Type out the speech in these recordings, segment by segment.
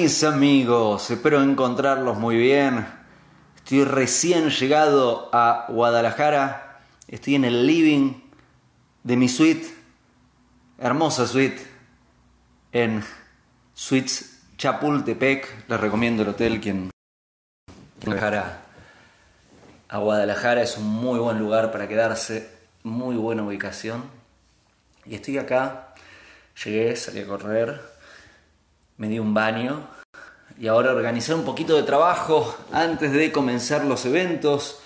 mis amigos? Espero encontrarlos muy bien. Estoy recién llegado a Guadalajara. Estoy en el living de mi suite, hermosa suite, en Suites Chapultepec. Les recomiendo el hotel quien viajara a Guadalajara. Es un muy buen lugar para quedarse, muy buena ubicación. Y estoy acá, llegué, salí a correr me di un baño y ahora organizar un poquito de trabajo antes de comenzar los eventos.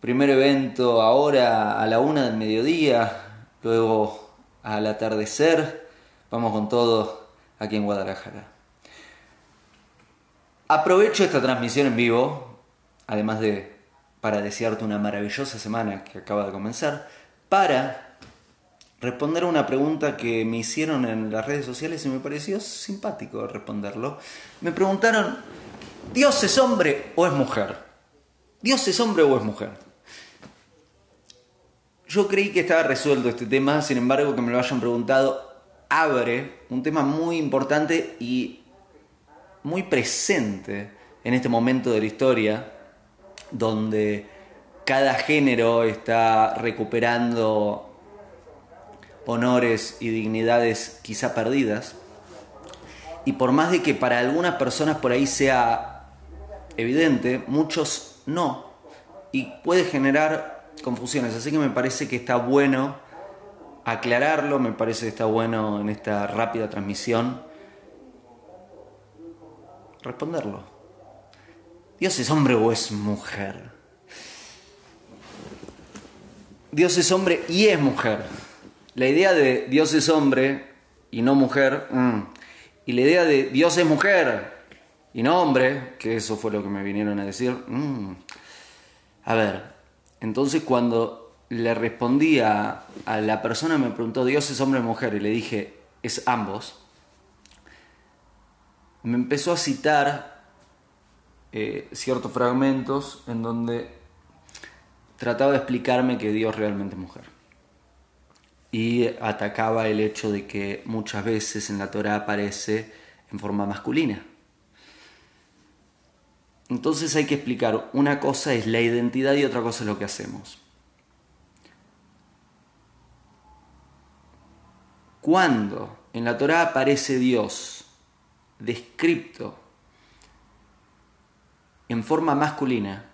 Primer evento ahora a la una del mediodía, luego al atardecer. Vamos con todo aquí en Guadalajara. Aprovecho esta transmisión en vivo, además de para desearte una maravillosa semana que acaba de comenzar, para responder una pregunta que me hicieron en las redes sociales y me pareció simpático responderlo. Me preguntaron, ¿Dios es hombre o es mujer? ¿Dios es hombre o es mujer? Yo creí que estaba resuelto este tema, sin embargo que me lo hayan preguntado abre un tema muy importante y muy presente en este momento de la historia, donde cada género está recuperando honores y dignidades quizá perdidas. Y por más de que para algunas personas por ahí sea evidente, muchos no. Y puede generar confusiones. Así que me parece que está bueno aclararlo, me parece que está bueno en esta rápida transmisión responderlo. ¿Dios es hombre o es mujer? Dios es hombre y es mujer. La idea de Dios es hombre y no mujer, mm, y la idea de Dios es mujer y no hombre, que eso fue lo que me vinieron a decir, mm. a ver, entonces cuando le respondí a, la persona me preguntó, Dios es hombre o mujer, y le dije, es ambos, me empezó a citar eh, ciertos fragmentos en donde trataba de explicarme que Dios realmente es mujer y atacaba el hecho de que muchas veces en la Torah aparece en forma masculina. Entonces hay que explicar, una cosa es la identidad y otra cosa es lo que hacemos. Cuando en la Torah aparece Dios descripto en forma masculina,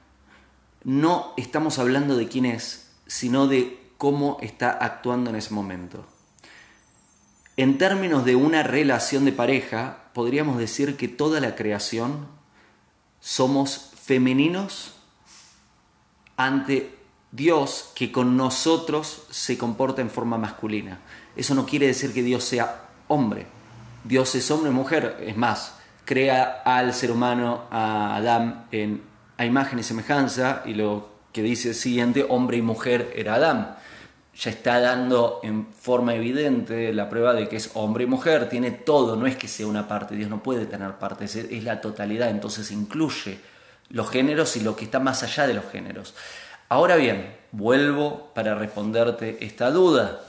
no estamos hablando de quién es, sino de cómo está actuando en ese momento. En términos de una relación de pareja, podríamos decir que toda la creación somos femeninos ante Dios que con nosotros se comporta en forma masculina. Eso no quiere decir que Dios sea hombre. Dios es hombre y mujer. Es más, crea al ser humano, a Adán, en, a imagen y semejanza, y lo que dice el siguiente, hombre y mujer era Adán ya está dando en forma evidente la prueba de que es hombre y mujer, tiene todo, no es que sea una parte, Dios no puede tener partes, es la totalidad, entonces incluye los géneros y lo que está más allá de los géneros. Ahora bien, vuelvo para responderte esta duda.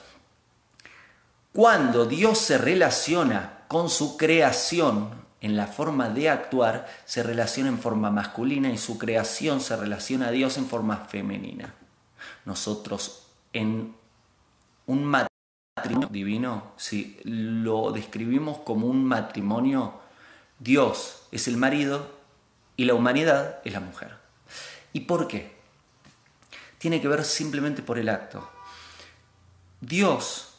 Cuando Dios se relaciona con su creación en la forma de actuar, se relaciona en forma masculina y su creación se relaciona a Dios en forma femenina. Nosotros en un matrimonio divino, si lo describimos como un matrimonio, Dios es el marido y la humanidad es la mujer. ¿Y por qué? Tiene que ver simplemente por el acto. Dios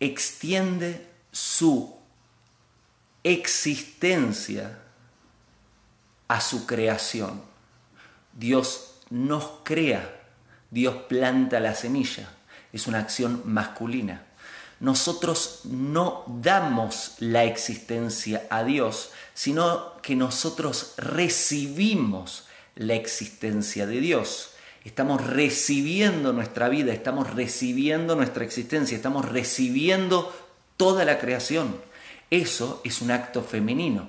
extiende su existencia a su creación. Dios nos crea, Dios planta la semilla es una acción masculina. Nosotros no damos la existencia a Dios, sino que nosotros recibimos la existencia de Dios. Estamos recibiendo nuestra vida, estamos recibiendo nuestra existencia, estamos recibiendo toda la creación. Eso es un acto femenino.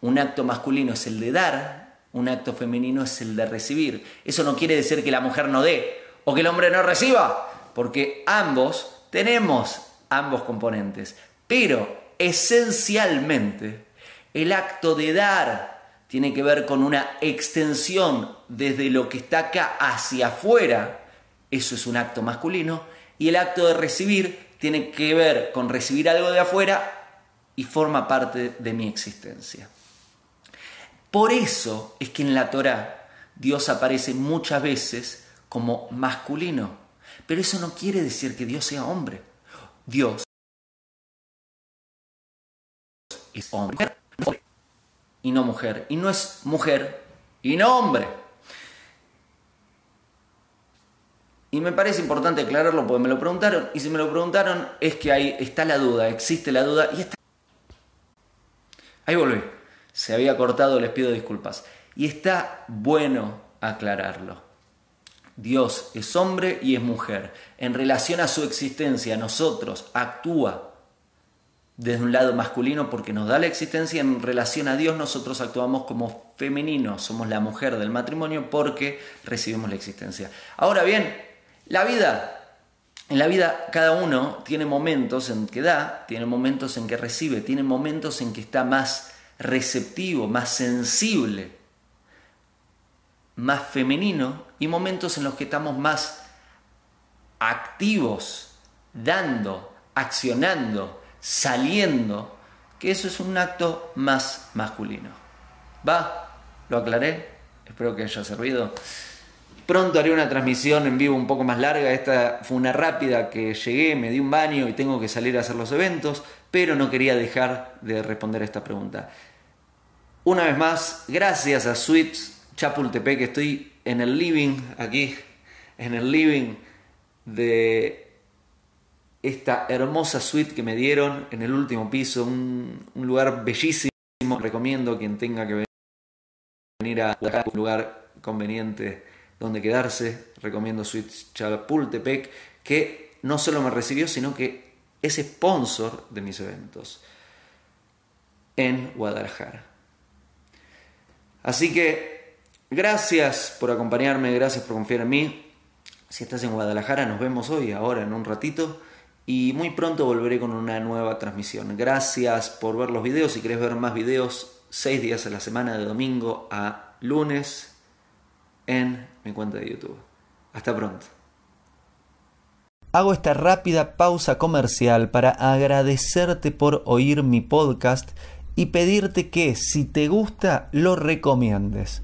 Un acto masculino es el de dar, un acto femenino es el de recibir. Eso no quiere decir que la mujer no dé o que el hombre no reciba porque ambos tenemos ambos componentes, pero esencialmente El acto de dar tiene que ver con una extensión desde lo que está acá hacia afuera. Eso es un acto masculino. Y el acto de recibir tiene que ver con recibir algo de afuera y forma parte de mi existencia. Por eso es que en la Torah Dios aparece muchas veces como masculino. Pero eso no quiere decir que Dios sea hombre. Dios es hombre y no mujer. Y no es mujer y no hombre. Y me parece importante aclararlo porque me lo preguntaron. Y si me lo preguntaron es que ahí está la duda, existe la duda. Y está... Ahí volví. Se había cortado, les pido disculpas. Y está bueno aclararlo. Dios es hombre y es mujer. En relación a su existencia, nosotros actúa desde un lado masculino porque nos da la existencia, en relación a Dios nosotros actuamos como femeninos, somos la mujer del matrimonio porque recibimos la existencia. Ahora bien, la vida, en la vida cada uno tiene momentos en que da, tiene momentos en que recibe, tiene momentos en que está más receptivo, más sensible, más femenino y momentos en los que estamos más activos, dando, accionando, saliendo, que eso es un acto más masculino. ¿Va? ¿Lo aclaré? Espero que haya servido. Pronto haré una transmisión en vivo un poco más larga. Esta fue una rápida que llegué, me di un baño y tengo que salir a hacer los eventos, pero no quería dejar de responder esta pregunta. Una vez más, gracias a Suites Chapultepec, estoy en el living, aquí, en el living de esta hermosa suite que me dieron en el último piso, un, lugar bellísimo. Recomiendo a quien tenga que venir a un lugar conveniente donde quedarse. Recomiendo Suite Chapultepec, que no solo me recibió, sino que es sponsor de mis eventos en Guadalajara. Así que gracias por acompañarme, gracias por confiar en mí. Si estás en Guadalajara, nos vemos hoy, ahora, en un ratito y muy pronto volveré con una nueva transmisión. Gracias por ver los videos. Si querés ver más videos, seis días a la semana, de domingo a lunes, en mi cuenta de YouTube. Hasta pronto. Hago esta rápida pausa comercial para agradecerte por oír mi podcast y pedirte que si te gusta lo recomiendes.